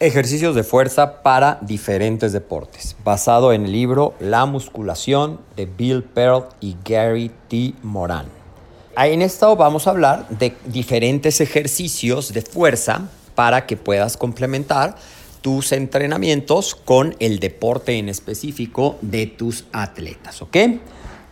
Ejercicios de fuerza para diferentes deportes, basado en el libro La musculación de Bill Pearl y Gary T. Moran. En esto vamos a hablar de diferentes ejercicios de fuerza para que puedas complementar tus entrenamientos con el deporte en específico de tus atletas, ¿ok?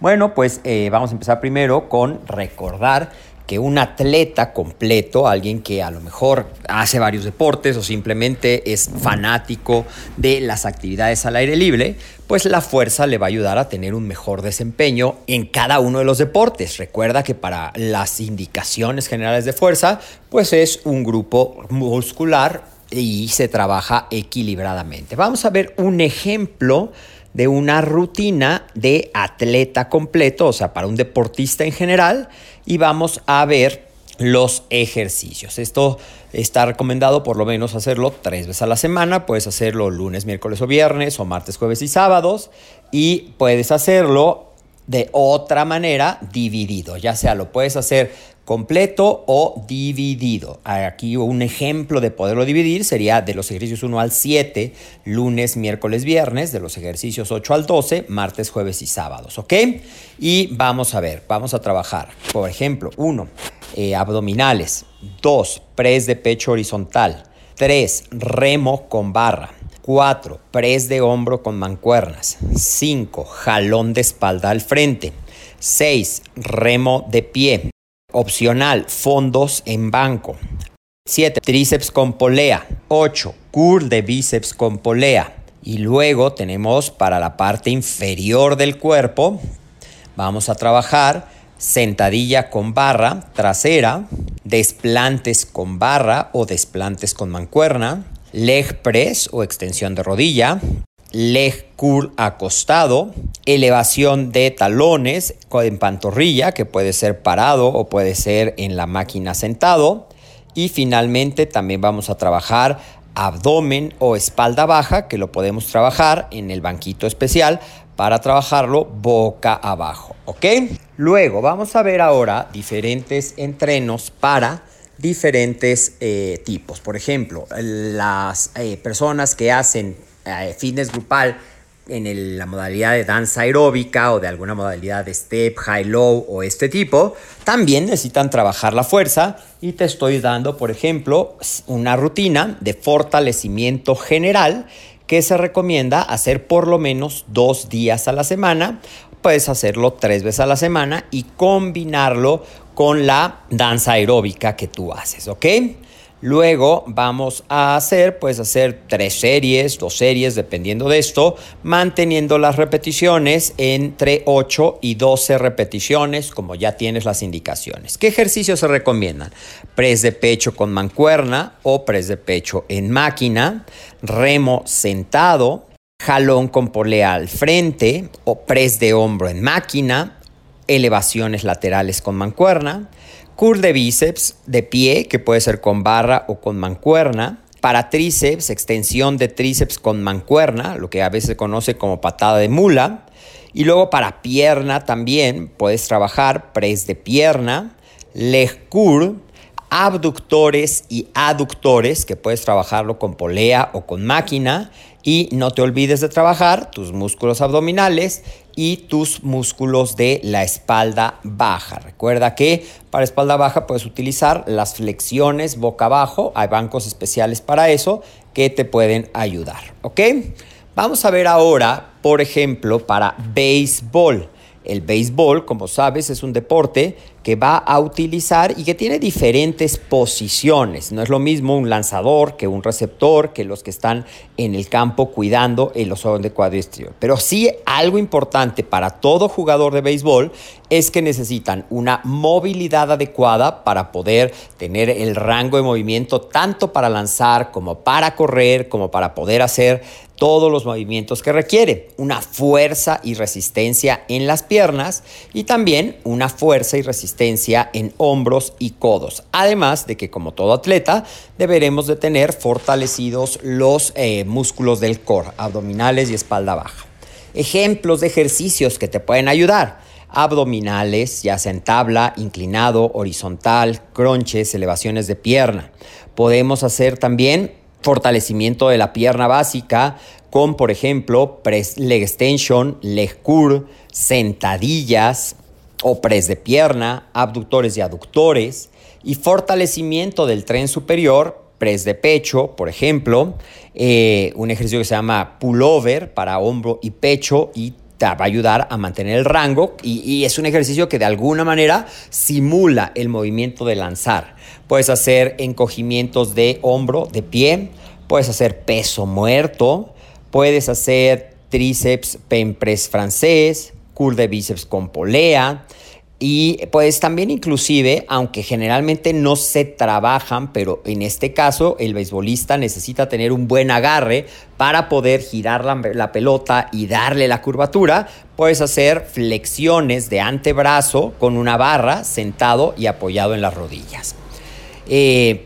Bueno, pues eh, vamos a empezar primero con recordar que un atleta completo, alguien que a lo mejor hace varios deportes o simplemente es fanático de las actividades al aire libre, pues la fuerza le va a ayudar a tener un mejor desempeño en cada uno de los deportes. Recuerda que para las indicaciones generales de fuerza, pues es un grupo muscular y se trabaja equilibradamente. Vamos a ver un ejemplo de una rutina de atleta completo, o sea, para un deportista en general, y vamos a ver los ejercicios. Esto está recomendado por lo menos hacerlo tres veces a la semana. Puedes hacerlo lunes, miércoles o viernes, o martes, jueves y sábados. Y puedes hacerlo de otra manera dividido. Ya sea lo puedes hacer completo o dividido. Aquí un ejemplo de poderlo dividir sería de los ejercicios 1 al 7, lunes, miércoles, viernes, de los ejercicios 8 al 12, martes, jueves y sábados, ¿ok? Y vamos a ver, vamos a trabajar. Por ejemplo, 1, eh, abdominales, 2, press de pecho horizontal, 3, remo con barra. 4. Press de hombro con mancuernas. 5. Jalón de espalda al frente. 6. Remo de pie. Opcional, fondos en banco. 7. Tríceps con polea. 8. Curl de bíceps con polea. Y luego tenemos para la parte inferior del cuerpo, vamos a trabajar sentadilla con barra trasera, desplantes con barra o desplantes con mancuerna, leg press o extensión de rodilla, leg curl acostado, elevación de talones en pantorrilla, que puede ser parado o puede ser en la máquina sentado. Y finalmente también vamos a trabajar abdomen o espalda baja, que lo podemos trabajar en el banquito especial para trabajarlo boca abajo, ¿ok? Luego vamos a ver ahora diferentes entrenos para diferentes eh, tipos. Por ejemplo, las eh, personas que hacen eh, fitness grupal en la modalidad de danza aeróbica o de alguna modalidad de step, high, low o este tipo, también necesitan trabajar la fuerza y te estoy dando, por ejemplo, una rutina de fortalecimiento general que se recomienda hacer por lo menos dos días a la semana. Puedes hacerlo tres veces a la semana y combinarlo con la danza aeróbica que tú haces, ¿ok? Luego vamos a hacer, pues hacer tres series, dos series, dependiendo de esto, manteniendo las repeticiones entre 8 y 12 repeticiones, como ya tienes las indicaciones. ¿Qué ejercicios se recomiendan? Press de pecho con mancuerna o press de pecho en máquina, remo sentado, jalón con polea al frente o press de hombro en máquina, elevaciones laterales con mancuerna, Curl de bíceps de pie, que puede ser con barra o con mancuerna. Para tríceps, extensión de tríceps con mancuerna, lo que a veces se conoce como patada de mula. Y luego para pierna también puedes trabajar press de pierna, leg curl, abductores y aductores, que puedes trabajarlo con polea o con máquina. Y no te olvides de trabajar tus músculos abdominales y tus músculos de la espalda baja. Recuerda que para espalda baja puedes utilizar las flexiones boca abajo. Hay bancos especiales para eso que te pueden ayudar. ¿Ok? Vamos a ver ahora, por ejemplo, para béisbol. El béisbol, como sabes, es un deporte que va a utilizar y que tiene diferentes posiciones. No es lo mismo un lanzador que un receptor, que los que están en el campo cuidando el osón de cuadro Pero sí algo importante para todo jugador de béisbol es que necesitan una movilidad adecuada para poder tener el rango de movimiento tanto para lanzar como para correr, como para poder hacer todos los movimientos que requiere, una fuerza y resistencia en las piernas y también una fuerza y resistencia en hombros y codos. Además de que como todo atleta deberemos de tener fortalecidos los eh, músculos del core, abdominales y espalda baja. Ejemplos de ejercicios que te pueden ayudar. Abdominales, ya sea en tabla, inclinado, horizontal, crunches, elevaciones de pierna. Podemos hacer también fortalecimiento de la pierna básica con, por ejemplo, leg extension, leg curl, sentadillas, o press de pierna, abductores y aductores, y fortalecimiento del tren superior, press de pecho, por ejemplo, eh, un ejercicio que se llama pullover para hombro y pecho y te va a ayudar a mantener el rango y, y, es un ejercicio que de alguna manera simula el movimiento de lanzar. Puedes hacer encogimientos de hombro, de pie, puedes hacer peso muerto, puedes hacer tríceps pen francés, curl de bíceps con polea. Y pues también inclusive, aunque generalmente no se trabajan, pero en este caso el beisbolista necesita tener un buen agarre para poder girar la, pelota y darle la curvatura, puedes hacer flexiones de antebrazo con una barra sentado y apoyado en las rodillas. Eh,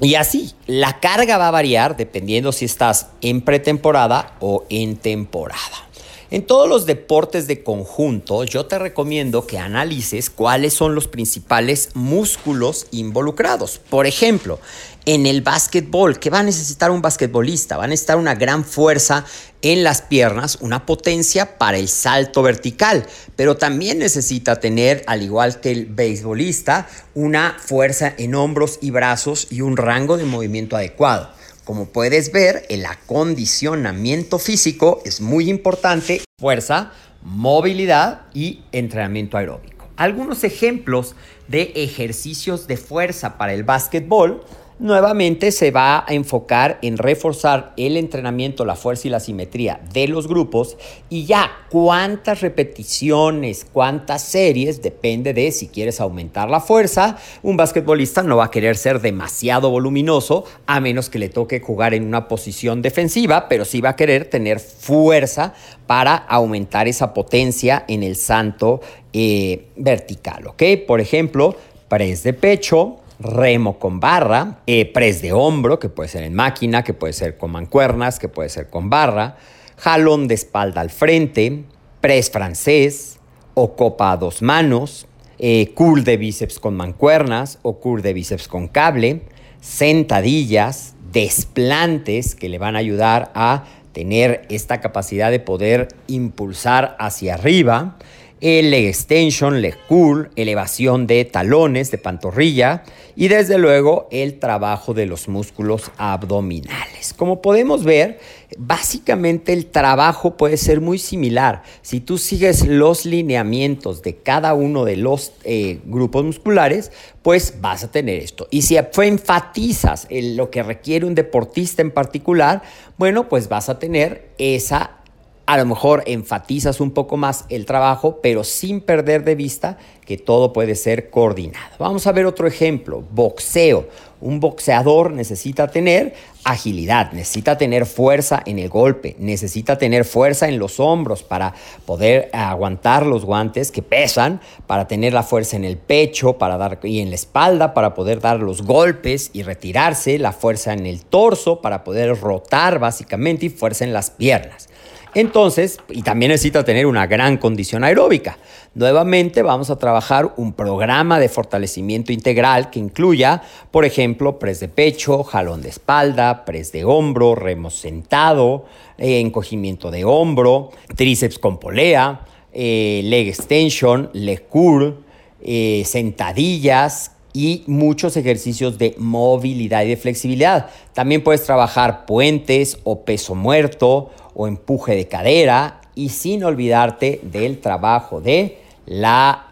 y así, la carga va a variar dependiendo si estás en pretemporada o en temporada. En todos los deportes de conjunto, yo te recomiendo que analices cuáles son los principales músculos involucrados. Por ejemplo, en el básquetbol, ¿qué va a necesitar un basquetbolista? Va a necesitar una gran fuerza en las piernas, una potencia para el salto vertical, pero también necesita tener, al igual que el beisbolista, una fuerza en hombros y brazos y un rango de movimiento adecuado. Como puedes ver, el acondicionamiento físico es muy importante. Fuerza, movilidad y entrenamiento aeróbico. Algunos ejemplos de ejercicios de fuerza para el básquetbol nuevamente se va a enfocar en reforzar el entrenamiento, la fuerza y la simetría de los grupos y ya cuántas repeticiones, cuántas series, depende de si quieres aumentar la fuerza. Un basquetbolista no va a querer ser demasiado voluminoso a menos que le toque jugar en una posición defensiva, pero sí va a querer tener fuerza para aumentar esa potencia en el santo eh, vertical, ¿ok? Por ejemplo, press de pecho, remo con barra, eh, press de hombro, que puede ser en máquina, que puede ser con mancuernas, que puede ser con barra, jalón de espalda al frente, press francés o copa a dos manos, eh, curl de bíceps con mancuernas o curl de bíceps con cable, sentadillas, desplantes que le van a ayudar a tener esta capacidad de poder impulsar hacia arriba, el leg extension, leg curl, elevación de talones, de pantorrilla y desde luego el trabajo de los músculos abdominales. Como podemos ver, básicamente el trabajo puede ser muy similar. Si tú sigues los lineamientos de cada uno de los eh, grupos musculares, pues vas a tener esto. Y si enfatizas en lo que requiere un deportista en particular, bueno, pues vas a tener esa a lo mejor enfatizas un poco más el trabajo, pero sin perder de vista que todo puede ser coordinado. Vamos a ver otro ejemplo, boxeo. Un boxeador necesita tener agilidad, necesita tener fuerza en el golpe, necesita tener fuerza en los hombros para poder aguantar los guantes que pesan, para tener la fuerza en el pecho, para dar y en la espalda para poder dar los golpes y retirarse, la fuerza en el torso para poder rotar básicamente y fuerza en las piernas. Entonces, y también necesita tener una gran condición aeróbica. Nuevamente vamos a trabajar un programa de fortalecimiento integral que incluya, por ejemplo, press de pecho, jalón de espalda, press de hombro, remo sentado, eh, encogimiento de hombro, tríceps con polea, eh, leg extension, leg curl, eh, sentadillas, y muchos ejercicios de movilidad y de flexibilidad. También puedes trabajar puentes o peso muerto o empuje de cadera y sin olvidarte del trabajo de la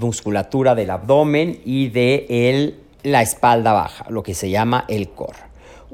musculatura del abdomen y de la espalda baja, lo que se llama el core.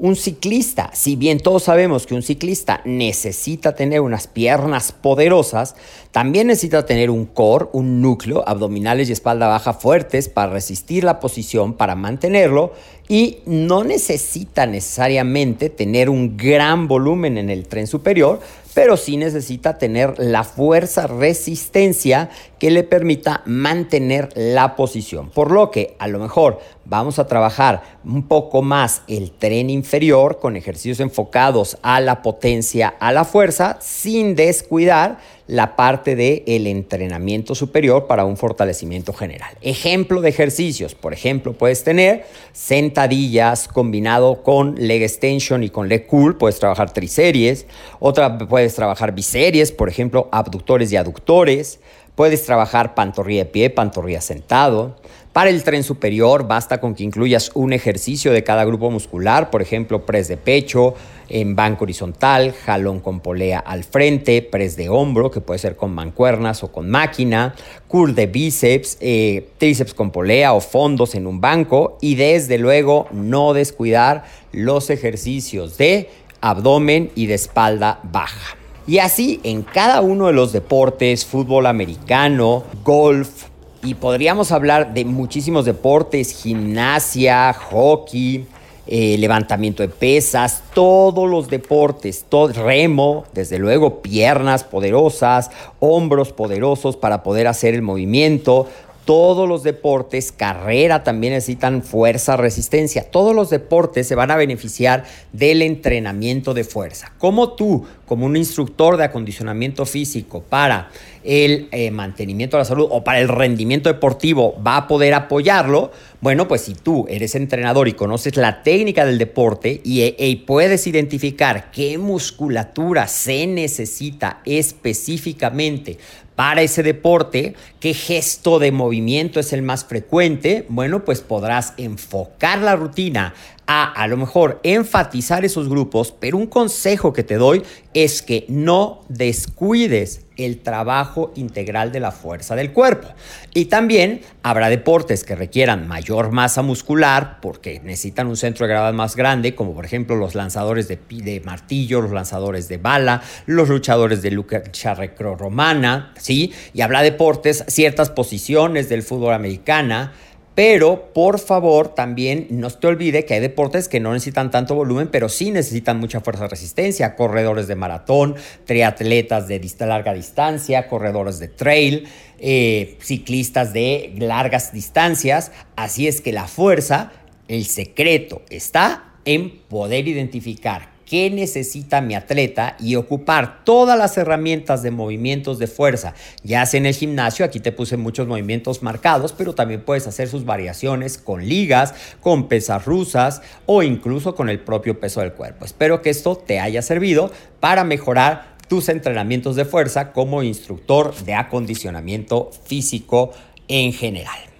Un ciclista, si bien todos sabemos que un ciclista necesita tener unas piernas poderosas, también necesita tener un core, un núcleo, abdominales y espalda baja fuertes para resistir la posición, para mantenerlo y no necesita necesariamente tener un gran volumen en el tren superior, pero sí necesita tener la fuerza resistencia que le permita mantener la posición. Por lo que a lo mejor vamos a trabajar un poco más el tren inferior con ejercicios enfocados a la potencia, a la fuerza, sin descuidar la parte del el entrenamiento superior para un fortalecimiento general. Ejemplo de ejercicios, por ejemplo, puedes tener sentadillas combinado con leg extension y con leg curl, puedes trabajar triseries, otra puedes trabajar biseries, por ejemplo, abductores y aductores, Puedes trabajar pantorrilla de pie, pantorrilla sentado. Para el tren superior basta con que incluyas un ejercicio de cada grupo muscular, por ejemplo, press de pecho, en banco horizontal, jalón con polea al frente, press de hombro, que puede ser con mancuernas o con máquina, curl de bíceps, eh, tríceps con polea o fondos en un banco y desde luego no descuidar los ejercicios de abdomen y de espalda baja. Y así en cada uno de los deportes, fútbol americano, golf, y podríamos hablar de muchísimos deportes, gimnasia, hockey, eh, levantamiento de pesas, todos los deportes, todo, remo, desde luego piernas poderosas, hombros poderosos para poder hacer el movimiento, todos los deportes, carrera también necesitan fuerza, resistencia. Todos los deportes se van a beneficiar del entrenamiento de fuerza. Como tú, como un instructor de acondicionamiento físico para el eh, mantenimiento de la salud o para el rendimiento deportivo, va a poder apoyarlo. Bueno, pues si tú eres entrenador y conoces la técnica del deporte y, y e, puedes identificar qué musculatura se necesita específicamente para ese deporte, qué gesto de movimiento es el más frecuente, bueno, pues podrás enfocar la rutina a a lo mejor enfatizar esos grupos, pero un consejo que te doy es que no descuides el trabajo integral de la fuerza del cuerpo. Y también habrá deportes que requieran mayor masa muscular porque necesitan un centro de gravedad más grande, como por ejemplo los lanzadores de, de martillo, los lanzadores de bala, los luchadores de lucha romana, ¿sí? Y habrá deportes, ciertas posiciones del fútbol americana, pero por favor, también no te olvide que hay deportes que no necesitan tanto volumen, pero sí necesitan mucha fuerza de resistencia. Corredores de maratón, triatletas de larga distancia, corredores de trail, eh, ciclistas de largas distancias. Así es que la fuerza, el secreto está en poder identificar qué necesita mi atleta y ocupar todas las herramientas de movimientos de fuerza, ya sea en el gimnasio, aquí te puse muchos movimientos marcados, pero también puedes hacer sus variaciones con ligas, con pesas rusas o incluso con el propio peso del cuerpo. Espero que esto te haya servido para mejorar tus entrenamientos de fuerza como instructor de acondicionamiento físico en general.